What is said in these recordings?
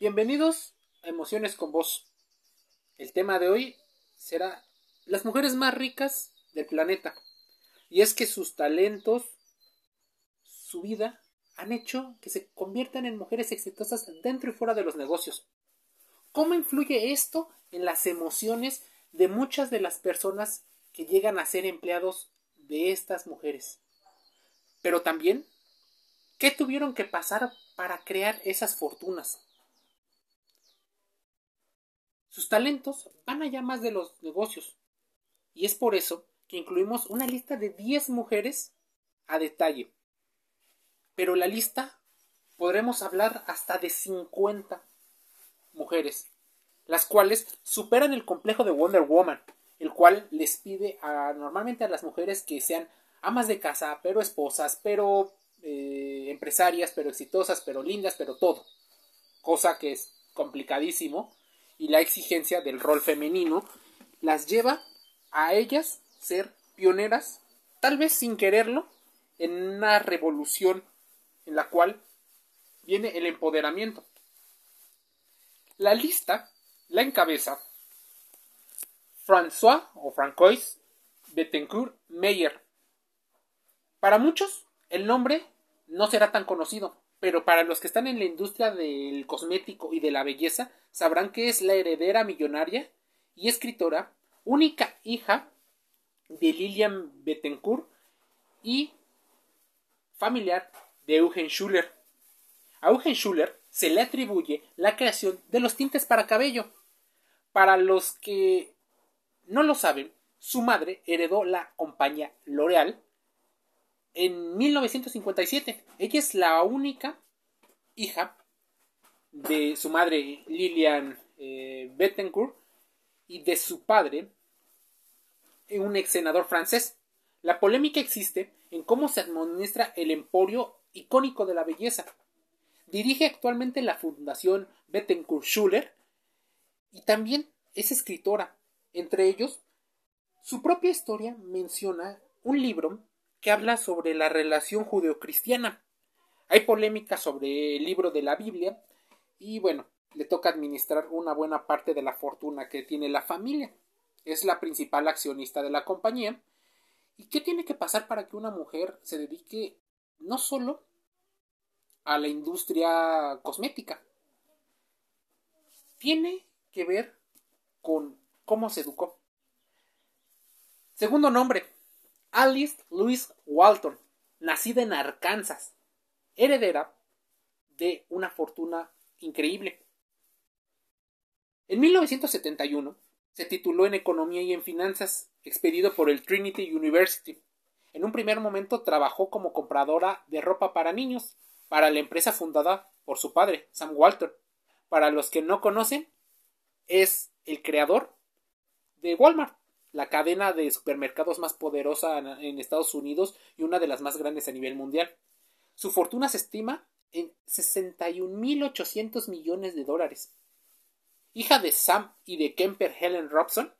Bienvenidos a Emociones con Vos. El tema de hoy será las mujeres más ricas del planeta. Y es que sus talentos, su vida, han hecho que se conviertan en mujeres exitosas dentro y fuera de los negocios. ¿Cómo influye esto en las emociones de muchas de las personas que llegan a ser empleados de estas mujeres? Pero también, ¿qué tuvieron que pasar para crear esas fortunas? Sus talentos van allá más de los negocios. Y es por eso que incluimos una lista de 10 mujeres a detalle. Pero la lista podremos hablar hasta de 50 mujeres, las cuales superan el complejo de Wonder Woman, el cual les pide a, normalmente a las mujeres que sean amas de casa, pero esposas, pero eh, empresarias, pero exitosas, pero lindas, pero todo. Cosa que es complicadísimo y la exigencia del rol femenino las lleva a ellas ser pioneras, tal vez sin quererlo, en una revolución en la cual viene el empoderamiento. La lista la encabeza François o Francois Bettencourt Meyer. Para muchos, el nombre no será tan conocido, pero para los que están en la industria del cosmético y de la belleza sabrán que es la heredera millonaria y escritora, única hija de Lilian Bettencourt y familiar de Eugen Schuller. A Eugen Schuller se le atribuye la creación de los tintes para cabello. Para los que no lo saben, su madre heredó la compañía L'Oreal en 1957. Ella es la única hija de su madre Lilian eh, Bettencourt y de su padre, un ex senador francés. La polémica existe en cómo se administra el emporio icónico de la belleza. Dirige actualmente la Fundación Bettencourt Schuller y también es escritora. Entre ellos, su propia historia menciona un libro que habla sobre la relación judeocristiana. Hay polémica sobre el libro de la Biblia y bueno, le toca administrar una buena parte de la fortuna que tiene la familia. Es la principal accionista de la compañía. ¿Y qué tiene que pasar para que una mujer se dedique no solo a la industria cosmética? Tiene que ver con cómo se educó. Segundo nombre, Alice Louise Walton, nacida en Arkansas, heredera de una fortuna increíble. En 1971 se tituló en Economía y en Finanzas, expedido por el Trinity University. En un primer momento trabajó como compradora de ropa para niños para la empresa fundada por su padre, Sam Walton. Para los que no conocen, es el creador de Walmart la cadena de supermercados más poderosa en Estados Unidos y una de las más grandes a nivel mundial. Su fortuna se estima en 61.800 millones de dólares. Hija de Sam y de Kemper Helen Robson,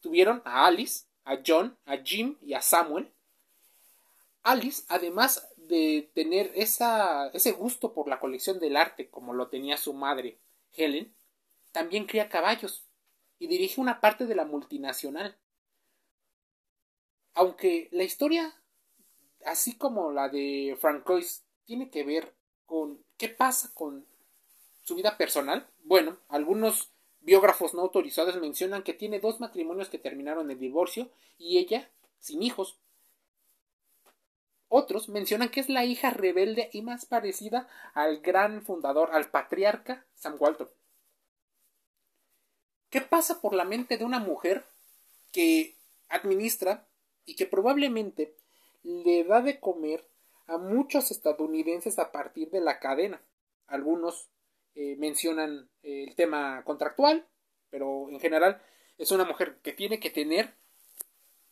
tuvieron a Alice, a John, a Jim y a Samuel. Alice, además de tener ese gusto por la colección del arte como lo tenía su madre, Helen, también cría caballos y dirige una parte de la multinacional. Aunque la historia, así como la de Francois, tiene que ver con qué pasa con su vida personal, bueno, algunos biógrafos no autorizados mencionan que tiene dos matrimonios que terminaron en divorcio y ella sin hijos. Otros mencionan que es la hija rebelde y más parecida al gran fundador, al patriarca Sam Walton. ¿Qué pasa por la mente de una mujer que administra y que probablemente le da de comer a muchos estadounidenses a partir de la cadena? Algunos eh, mencionan el tema contractual, pero en general es una mujer que tiene que tener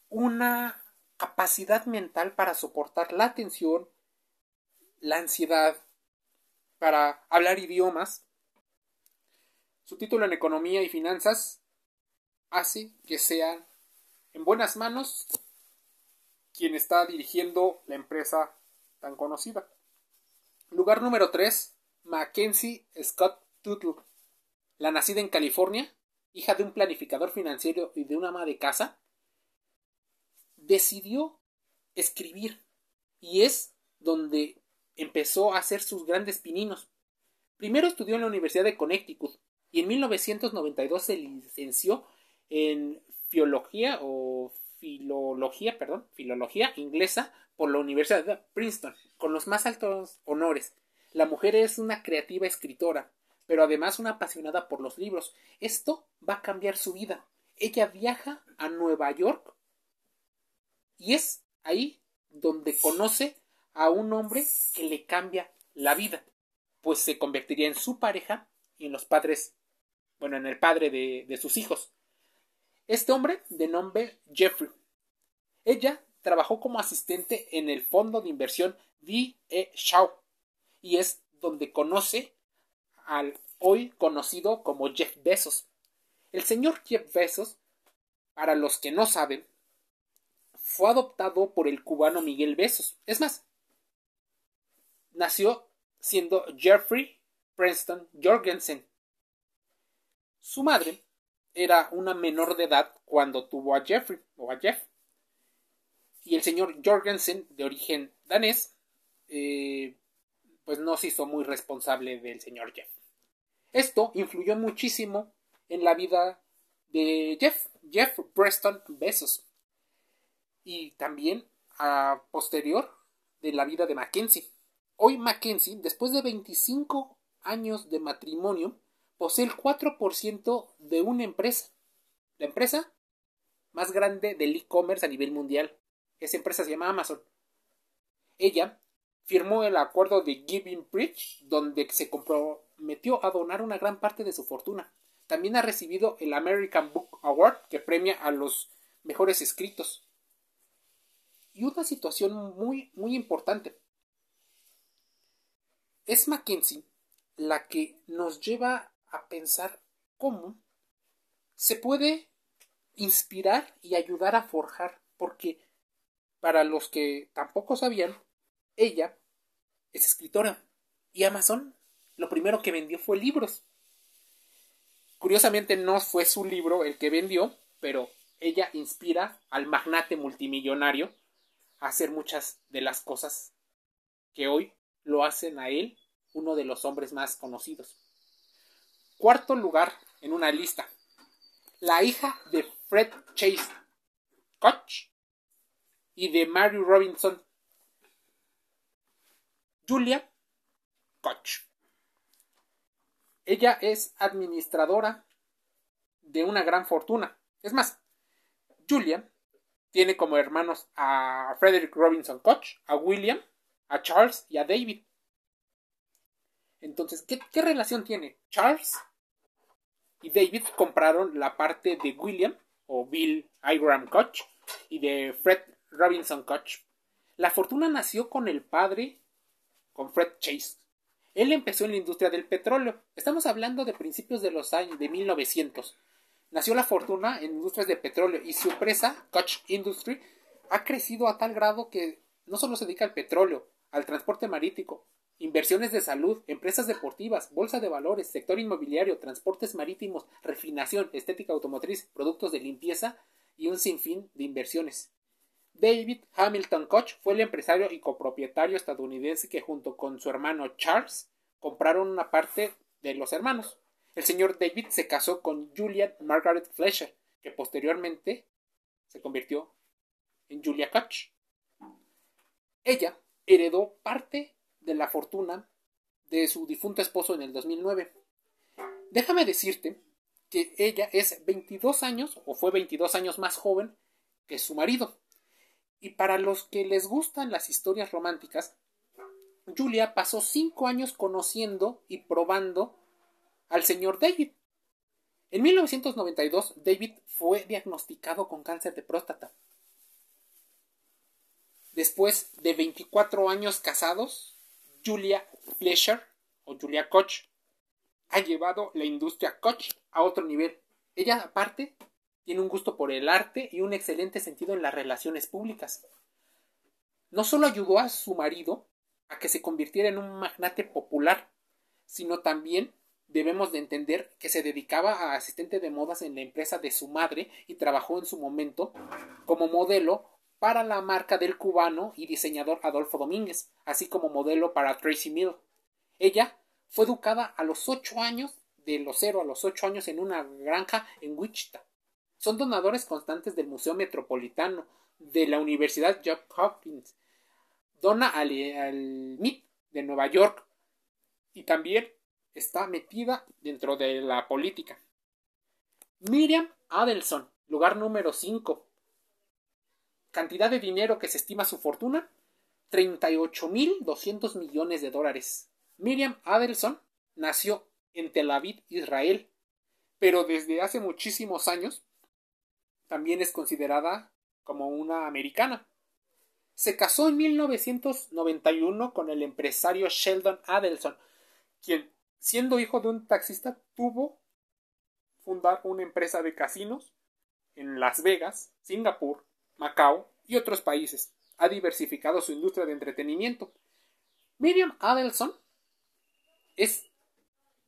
una capacidad mental para soportar la tensión, la ansiedad, para hablar idiomas, su título en Economía y Finanzas hace que sea en buenas manos quien está dirigiendo la empresa tan conocida. Lugar número 3, Mackenzie Scott Tuttle, la nacida en California, hija de un planificador financiero y de una ama de casa, decidió escribir y es donde empezó a hacer sus grandes pininos. Primero estudió en la Universidad de Connecticut y en 1992 se licenció en filología o filología, perdón, filología inglesa por la Universidad de Princeton, con los más altos honores. La mujer es una creativa escritora, pero además una apasionada por los libros. Esto va a cambiar su vida. Ella viaja a Nueva York y es ahí donde conoce a un hombre que le cambia la vida, pues se convertiría en su pareja y en los padres, bueno, en el padre de, sus hijos. Este hombre, de nombre Jeffrey. Ella trabajó como asistente en el fondo de inversión D.E. Shaw y es donde conoce al hoy conocido como Jeff Bezos. El señor Jeff Bezos, para los que no saben, fue adoptado por el cubano Miguel Bezos. Es más, nació siendo Jeffrey Preston Jorgensen. Su madre era una menor de edad cuando tuvo a Jeffrey o a Jeff. Y el señor Jorgensen, de origen danés, eh, pues no se hizo muy responsable del señor Jeff. Esto influyó muchísimo en la vida de Jeff, Jeff Preston Bezos, y también a posterior de la vida de Mackenzie. Hoy Mackenzie, después de 25 años de matrimonio, posee el 4% de una empresa. La empresa más grande del e-commerce a nivel mundial. Esa empresa se llama Amazon. Ella firmó el acuerdo de Giving Bridge, donde se comprometió a donar una gran parte de su fortuna. También ha recibido el American Book Award, que premia a los mejores escritos. Y una situación muy, muy importante. Es Mackenzie la que nos lleva a pensar cómo se puede inspirar y ayudar a forjar, porque para los que tampoco sabían, ella es escritora y Amazon lo primero que vendió fue libros. Curiosamente no fue su libro el que vendió, pero ella inspira al magnate multimillonario a hacer muchas de las cosas que hoy lo hacen a él uno de los hombres más conocidos. Cuarto lugar en una lista. La hija de Fred Chase Koch y de Mary Robinson Julia Koch. Ella es administradora de una gran fortuna. Es más, Julia tiene como hermanos a Frederick Robinson Koch, a William, a Charles y a David. Entonces, ¿qué, ¿qué, relación tiene? Charles y David compraron la parte de William o Bill Igram Koch y de Fred Robinson Koch. La fortuna nació con el padre con Fred Chase. Él empezó en la industria del petróleo. Estamos hablando de principios de los años de 1900. Nació la fortuna en industrias de petróleo y su empresa, Koch Industry, ha crecido a tal grado que no solo se dedica al petróleo, al transporte marítimo, inversiones de salud, empresas deportivas, bolsa de valores, sector inmobiliario, transportes marítimos, refinación, estética automotriz, productos de limpieza y un sinfín de inversiones. David Hamilton Koch fue el empresario y copropietario estadounidense que junto con su hermano Charles compraron una parte de los hermanos. El señor David se casó con Julian Margaret Fletcher, que posteriormente se convirtió en Julia Koch. Ella heredó parte de la fortuna de su difunto esposo en el 2009. Déjame decirte que ella es 22 años o fue 22 años más joven que su marido. Y para los que les gustan las historias románticas, Julia pasó cinco años conociendo y probando al señor David. En 1992, David fue diagnosticado con cáncer de próstata. Después de 24 años casados, Julia Fleischer o Julia Koch ha llevado la industria Koch a otro nivel. Ella, aparte, tiene un gusto por el arte y un excelente sentido en las relaciones públicas. No solo ayudó a su marido a que se convirtiera en un magnate popular, sino también debemos de entender que se dedicaba a asistente de modas en la empresa de su madre y trabajó en su momento como modelo para la marca del cubano y diseñador Adolfo Domínguez, así como modelo para Tracy Mill. Ella fue educada a los ocho años, de los cero a los ocho años, en una granja en Wichita. Son donadores constantes del Museo Metropolitano, de la Universidad Johns Hopkins, dona al, al MIT de Nueva York y también está metida dentro de la política. Miriam Adelson, lugar número 5. Cantidad de dinero que se estima su fortuna, 38.200 millones de dólares. Miriam Adelson nació en Tel Aviv, Israel, pero desde hace muchísimos años también es considerada como una americana. Se casó en 1991 con el empresario Sheldon Adelson, quien, siendo hijo de un taxista, tuvo fundar una empresa de casinos en Las Vegas, Singapur, Macao y otros países. Ha diversificado su industria de entretenimiento. Miriam Adelson es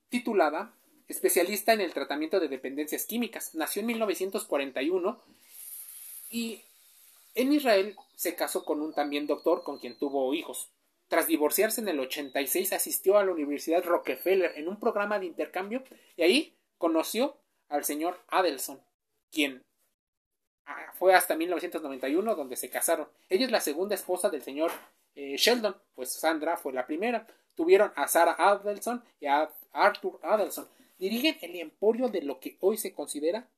titulada especialista en el tratamiento de dependencias químicas. Nació en 1941 y en Israel se casó con un también doctor con quien tuvo hijos. Tras divorciarse en el 86 asistió a la Universidad Rockefeller en un programa de intercambio y ahí conoció al señor Adelson, quien fue hasta 1991 donde se casaron. Ella es la segunda esposa del señor eh, Sheldon, pues Sandra fue la primera. Tuvieron a Sarah Adelson y a Arthur Adelson. Dirigen el emporio de lo que hoy se considera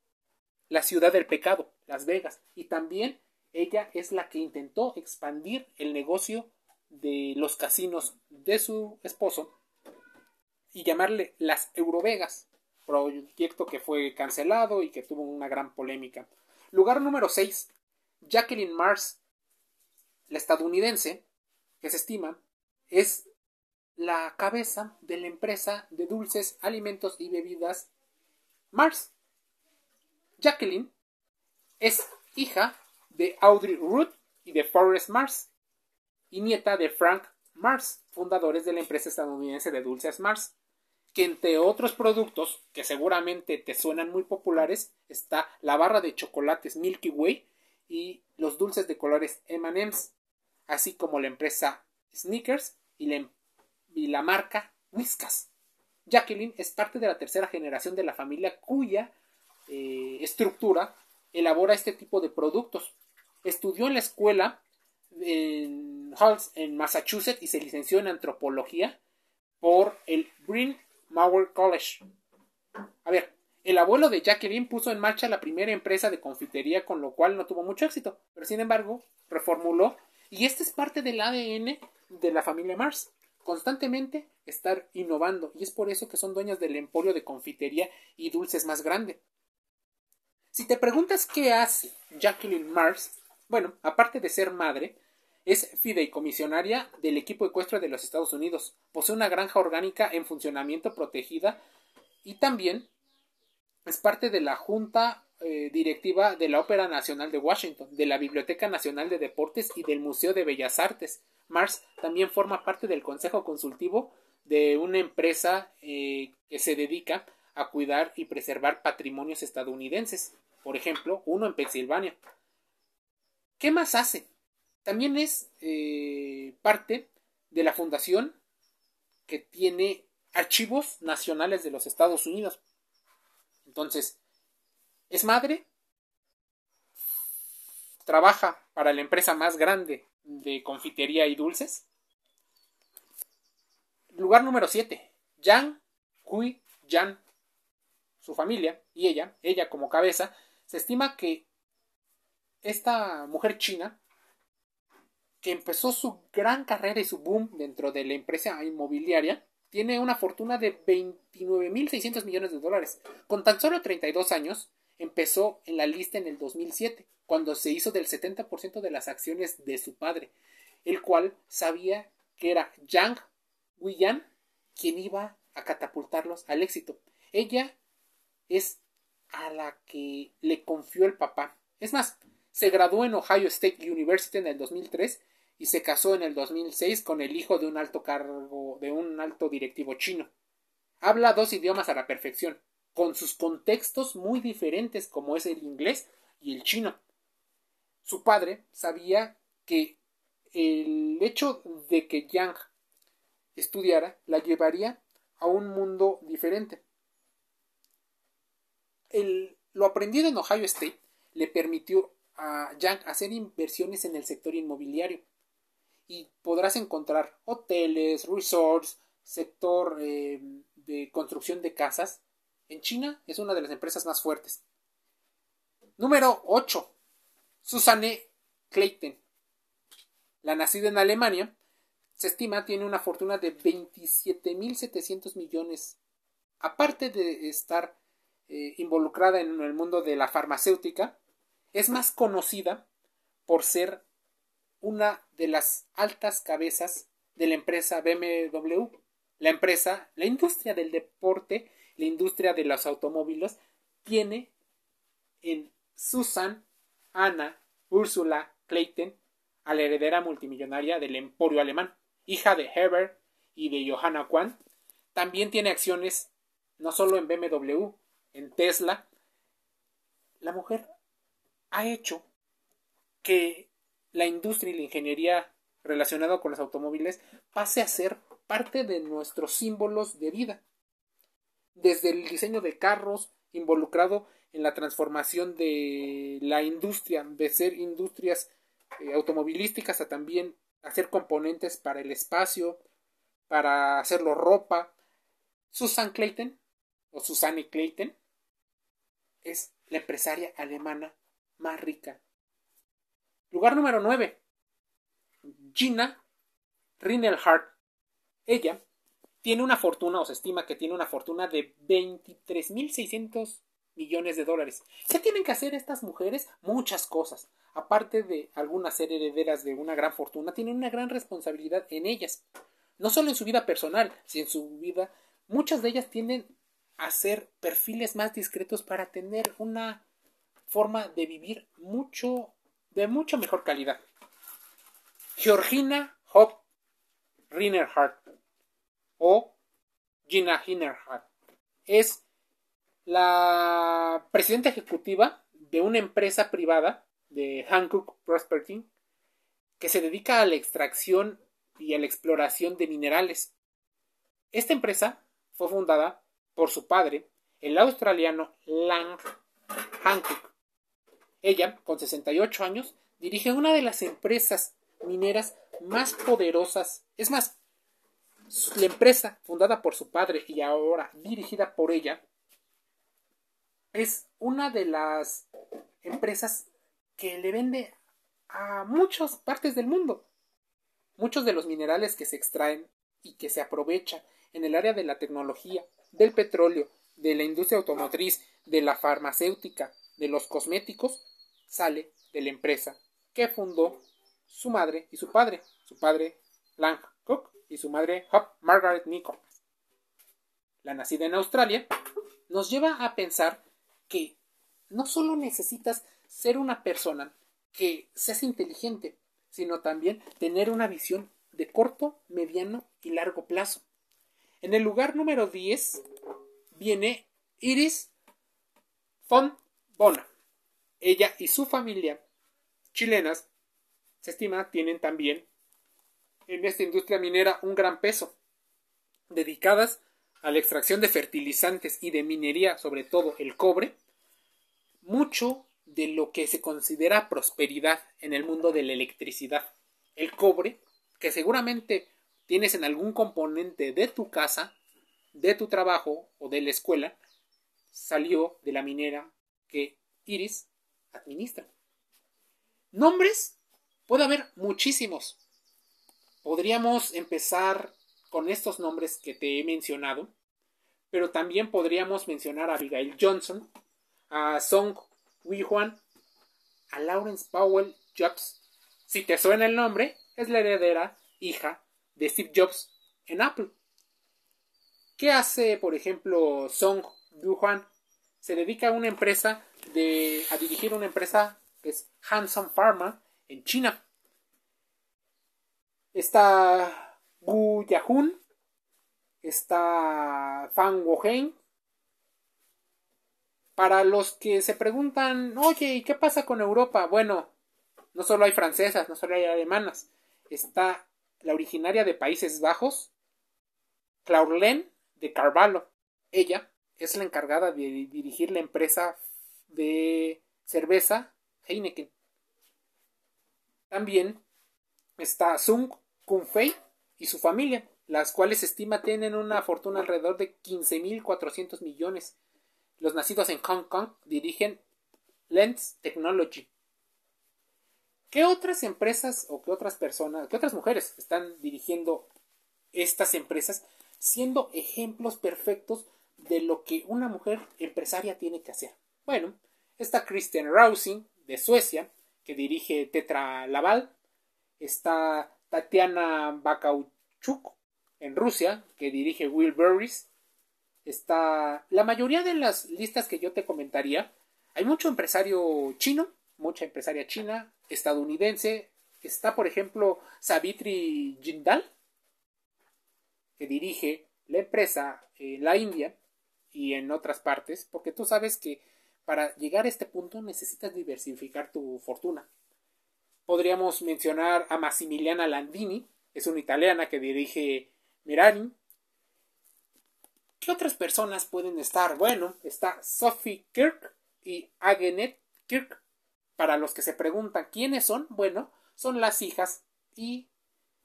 la ciudad del pecado, Las Vegas, y también ella es la que intentó expandir el negocio de los casinos de su esposo y llamarle las Eurovegas, proyecto que fue cancelado y que tuvo una gran polémica. Lugar número 6, Jacqueline Mars, la estadounidense, que se estima, es la cabeza de la empresa de dulces, alimentos y bebidas Mars. Jacqueline es hija de Audrey Root y de Forrest Mars, y nieta de Frank Mars, fundadores de la empresa estadounidense de dulces Mars, que entre otros productos que seguramente te suenan muy populares está la barra de chocolates Milky Way y los dulces de colores M&M's, así como la empresa Snickers y la, la marca Whiskas. Jacqueline es parte de la tercera generación de la familia cuya eh, estructura elabora este tipo de productos. Estudió en la escuela en Halls, en Massachusetts, y se licenció en antropología por el Bryn Mawr College. A ver, el abuelo de Jacqueline puso en marcha la primera empresa de confitería, con lo cual no tuvo mucho éxito, pero sin embargo reformuló, y este es parte del ADN de la familia Mars, constantemente estar innovando, y es por eso que son dueñas del emporio de confitería y dulces más grande. Si te preguntas qué hace Jacqueline Mars, bueno, aparte de ser madre, es fideicomisionaria del equipo ecuestre de los Estados Unidos. Posee una granja orgánica en funcionamiento protegida y también es parte de la Junta eh, Directiva de la Ópera Nacional de Washington, de la Biblioteca Nacional de Deportes y del Museo de Bellas Artes. Mars también forma parte del Consejo Consultivo de una empresa eh, que se dedica a cuidar y preservar patrimonios estadounidenses. Por ejemplo, uno en Pensilvania. ¿Qué más hace? También es eh, parte de la fundación que tiene archivos nacionales de los Estados Unidos. Entonces, es madre, trabaja para la empresa más grande de confitería y dulces. Lugar número 7. Yang Hui Yan. Su familia y ella, ella como cabeza, se estima que esta mujer china, que empezó su gran carrera y su boom dentro de la empresa inmobiliaria, tiene una fortuna de 29.600 millones de dólares. Con tan solo 32 años, empezó en la lista en el 2007, cuando se hizo del 70% de las acciones de su padre, el cual sabía que era Yang Huiyan quien iba a catapultarlos al éxito. Ella es a la que le confió el papá. Es más, se graduó en Ohio State University en el 2003 y se casó en el 2006 con el hijo de un alto cargo, de un alto directivo chino. habla dos idiomas a la perfección, con sus contextos muy diferentes como es el inglés y el chino. Su padre sabía que el hecho de que Yang estudiara la llevaría a un mundo diferente. Lo aprendido en Ohio State le permitió a Yang hacer inversiones en el sector inmobiliario y podrás encontrar hoteles, resorts, sector eh, de construcción de casas. En China es una de las empresas más fuertes. Número 8. Susanne Clayton. La nacida en Alemania, se estima tiene una fortuna de 27.700 millones. Aparte de estar eh, involucrada en el mundo de la farmacéutica, es más conocida por ser una de las altas cabezas de la empresa BMW. La empresa, la industria del deporte, la industria de los automóviles, tiene en Susan Anna Ursula Clayton a la heredera multimillonaria del emporio alemán, hija de Herbert y de Johanna Kwan. También tiene acciones no solo en BMW, en Tesla. La mujer ha hecho que la industria y la ingeniería relacionada con los automóviles pase a ser parte de nuestros símbolos de vida. Desde el diseño de carros, involucrado en la transformación de la industria, de ser industrias eh, automovilísticas a también hacer componentes para el espacio, para hacerlo ropa. Susan Clayton, o Susanne Clayton, es la empresaria alemana más rica. Lugar número 9. Gina Rinelhardt. Ella tiene una fortuna, o se estima que tiene una fortuna de 23.600 millones de dólares. ¿Qué tienen que hacer estas mujeres? Muchas cosas. Aparte de algunas ser herederas de una gran fortuna, tienen una gran responsabilidad en ellas. No solo en su vida personal, sino en su vida. Muchas de ellas tienden a ser perfiles más discretos para tener una forma de vivir mucho, de mucha mejor calidad. Georgina Hop Rinnerhardt o Gina Hinnerhardt es la presidenta ejecutiva de una empresa privada de Hankook Prospecting que se dedica a la extracción y a la exploración de minerales. Esta empresa fue fundada por su padre, el australiano Lang Hancock. Ella, con 68 años, dirige una de las empresas mineras más poderosas. Es más, la empresa fundada por su padre y ahora dirigida por ella es una de las empresas que le vende a muchas partes del mundo. Muchos de los minerales que se extraen y que se aprovechan en el área de la tecnología, del petróleo, de la industria automotriz, de la farmacéutica, de los cosméticos, sale de la empresa que fundó su madre y su padre, su padre Lang Cook y su madre Hop Margaret Nichols. La nacida en Australia nos lleva a pensar que no solo necesitas ser una persona que seas inteligente, sino también tener una visión de corto, mediano y largo plazo. En el lugar número 10 viene Iris von Bona. Ella y su familia chilenas se estima tienen también en esta industria minera un gran peso, dedicadas a la extracción de fertilizantes y de minería, sobre todo el cobre, mucho de lo que se considera prosperidad en el mundo de la electricidad. El cobre, que seguramente tienes en algún componente de tu casa, de tu trabajo o de la escuela, salió de la minera que Iris administra. Nombres, puede haber muchísimos. Podríamos empezar con estos nombres que te he mencionado, pero también podríamos mencionar a Abigail Johnson, a Song Hui-Huan, a Lawrence Powell Jobs. Si te suena el nombre, es la heredera, hija de Steve Jobs en Apple. ¿Qué hace, por ejemplo, Song Hui-Huan? Se dedica a una empresa de, a dirigir una empresa que es Hanson Pharma en China. Está Gu Yahun, está Fan Wohen. Para los que se preguntan, oye, ¿y qué pasa con Europa? Bueno, no solo hay francesas, no solo hay alemanas. Está la originaria de Países Bajos, Claurlen de Carvalho. Ella es la encargada de dirigir la empresa de cerveza Heineken. También está Sung Kun-fei y su familia, las cuales se estima tienen una fortuna alrededor de 15.400 millones. Los nacidos en Hong Kong dirigen Lens Technology. ¿Qué otras empresas o qué otras personas, qué otras mujeres están dirigiendo estas empresas siendo ejemplos perfectos de lo que una mujer empresaria tiene que hacer? Bueno, está Christian Rousing de Suecia, que dirige Tetra Laval, está Tatiana Bakauchuk en Rusia, que dirige Will Burris. Está la mayoría de las listas que yo te comentaría. Hay mucho empresario chino, mucha empresaria china, estadounidense. Está, por ejemplo, Savitri Jindal, que dirige la empresa en la India y en otras partes, porque tú sabes que para llegar a este punto necesitas diversificar tu fortuna. Podríamos mencionar a Massimiliana Landini, es una italiana que dirige Mirani. ¿Qué otras personas pueden estar? Bueno, está Sophie Kirk y Agenet Kirk. Para los que se preguntan quiénes son, bueno, son las hijas y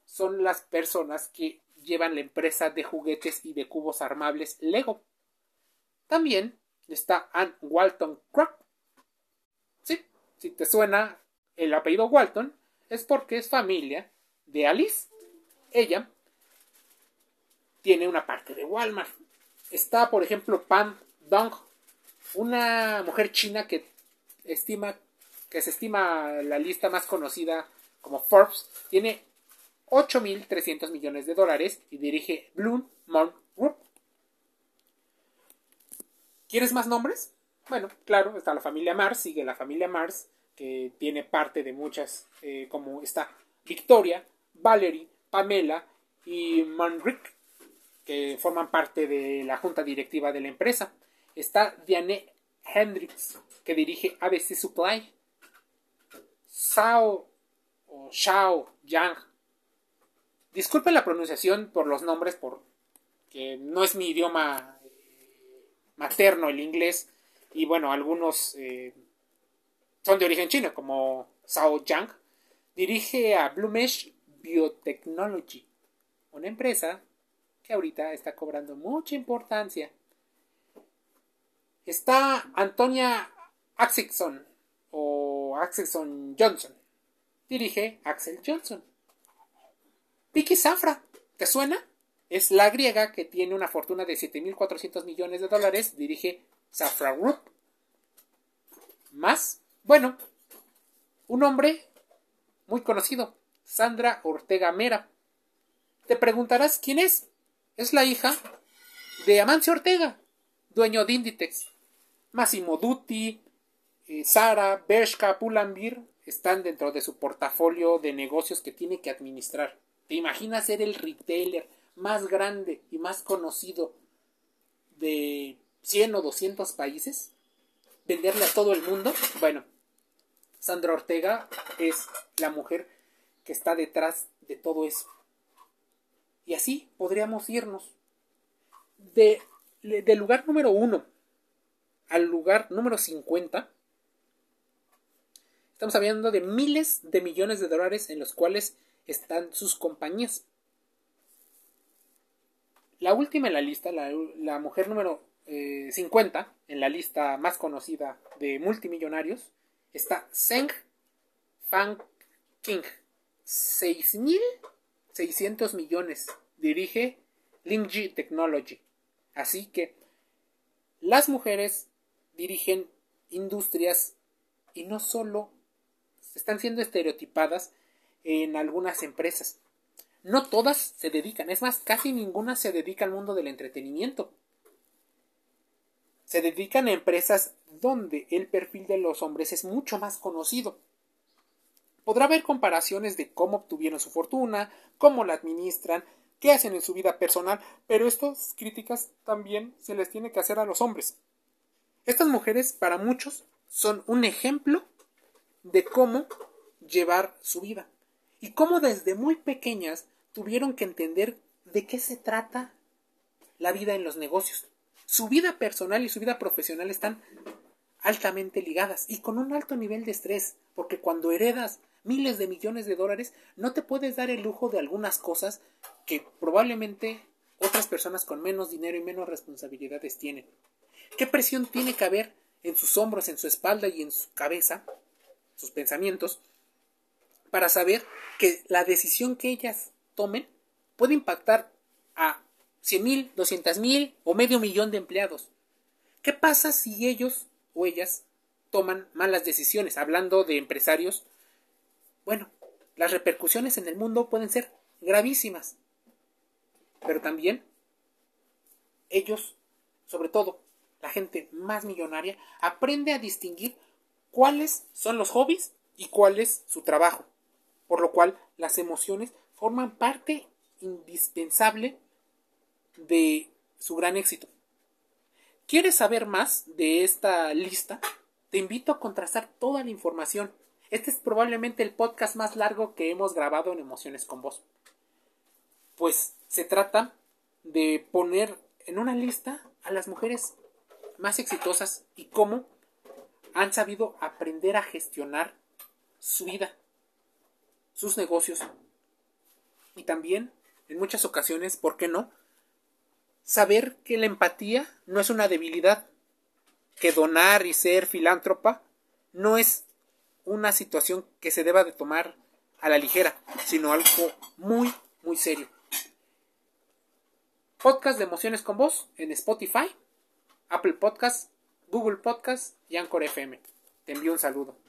son las personas que llevan la empresa de juguetes y de cubos armables Lego. También está Anne Walton Crook. Sí, si te suena el apellido Walton, es porque es familia de Alice. Ella tiene una parte de Walmart. Está, por ejemplo, Pam Dong, una mujer china que estima que se estima la lista más conocida como Forbes, tiene 8.300 millones de dólares y dirige Bloom Mon Group. ¿Quieres más nombres? Bueno, claro, está la familia Mars, sigue la familia Mars, que tiene parte de muchas, eh, como está Victoria, Valerie, Pamela y Manrick, que forman parte de la junta directiva de la empresa. Está Diane Hendricks, que dirige ABC Supply. Sao o Shao Yang. Disculpe la pronunciación por los nombres, porque no es mi idioma materno el inglés. Y bueno, algunos eh, son de origen chino, como Sao Yang, dirige a Blumesh Biotechnology, una empresa que ahorita está cobrando mucha importancia. Está Antonia Axelson o Axelson Johnson. Dirige Axel Johnson. Vicky Safra, ¿te suena? Es la griega que tiene una fortuna de 7.400 millones de dólares. Dirige Safra Group. Más bueno, un hombre muy conocido, Sandra Ortega Mera. Te preguntarás quién es. Es la hija de Amancio Ortega, dueño de Inditex. Massimo Dutti, eh, Sara, Bershka, Pull&Bear están dentro de su portafolio de negocios que tiene que administrar. ¿Te imaginas ser el retailer más grande y más conocido de 100 o 200 países? ¿Venderle a todo el mundo? Bueno, Sandra Ortega es la mujer que está detrás de todo eso. Y así podríamos irnos de, del lugar número uno al lugar número 50. Estamos hablando de miles de millones de dólares en los cuales están sus compañías. La última en la lista, la, mujer número 50 eh, en la lista más conocida de multimillonarios, está Zeng Fang King. 6.600 millones. Dirige Lingji Technology. Así que las mujeres dirigen industrias y no solo están siendo estereotipadas en algunas empresas. No todas se dedican, es más, casi ninguna se dedica al mundo del entretenimiento se dedican a empresas donde el perfil de los hombres es mucho más conocido. Podrá haber comparaciones de cómo obtuvieron su fortuna, cómo la administran, qué hacen en su vida personal, pero estas críticas también se les tiene que hacer a los hombres. Estas mujeres, para muchos, son un ejemplo de cómo llevar su vida y cómo desde muy pequeñas tuvieron que entender de qué se trata la vida en los negocios. Su vida personal y su vida profesional están altamente ligadas y con un alto nivel de estrés, porque cuando heredas miles de millones de dólares, no te puedes dar el lujo de algunas cosas que probablemente otras personas con menos dinero y menos responsabilidades tienen. ¿Qué presión tiene que haber en sus hombros, en su espalda y en su cabeza, sus pensamientos, para saber que la decisión que ellas tomen puede impactar a 100 mil, 200 mil o medio millón de empleados? ¿Qué pasa si ellos o ellas toman malas decisiones? Hablando de empresarios, bueno, las repercusiones en el mundo pueden ser gravísimas. Pero también ellos, sobre todo la gente más millonaria, aprende a distinguir cuáles son los hobbies y cuál es su trabajo. Por lo cual las emociones forman parte indispensable de su gran éxito. ¿Quieres saber más de esta lista? Te invito a contrastar toda la información este es probablemente el podcast más largo que hemos grabado en Emociones con Vos. Pues se trata de poner en una lista a las mujeres más exitosas y cómo han sabido aprender a gestionar su vida, sus negocios y también, en muchas ocasiones, ¿por qué no? Saber que la empatía no es una debilidad, que donar y ser filántropa no es una situación que se deba de tomar a la ligera, sino algo muy, muy serio. Podcast de emociones con vos en Spotify, Apple Podcast, Google Podcast y Anchor FM. Te envío un saludo.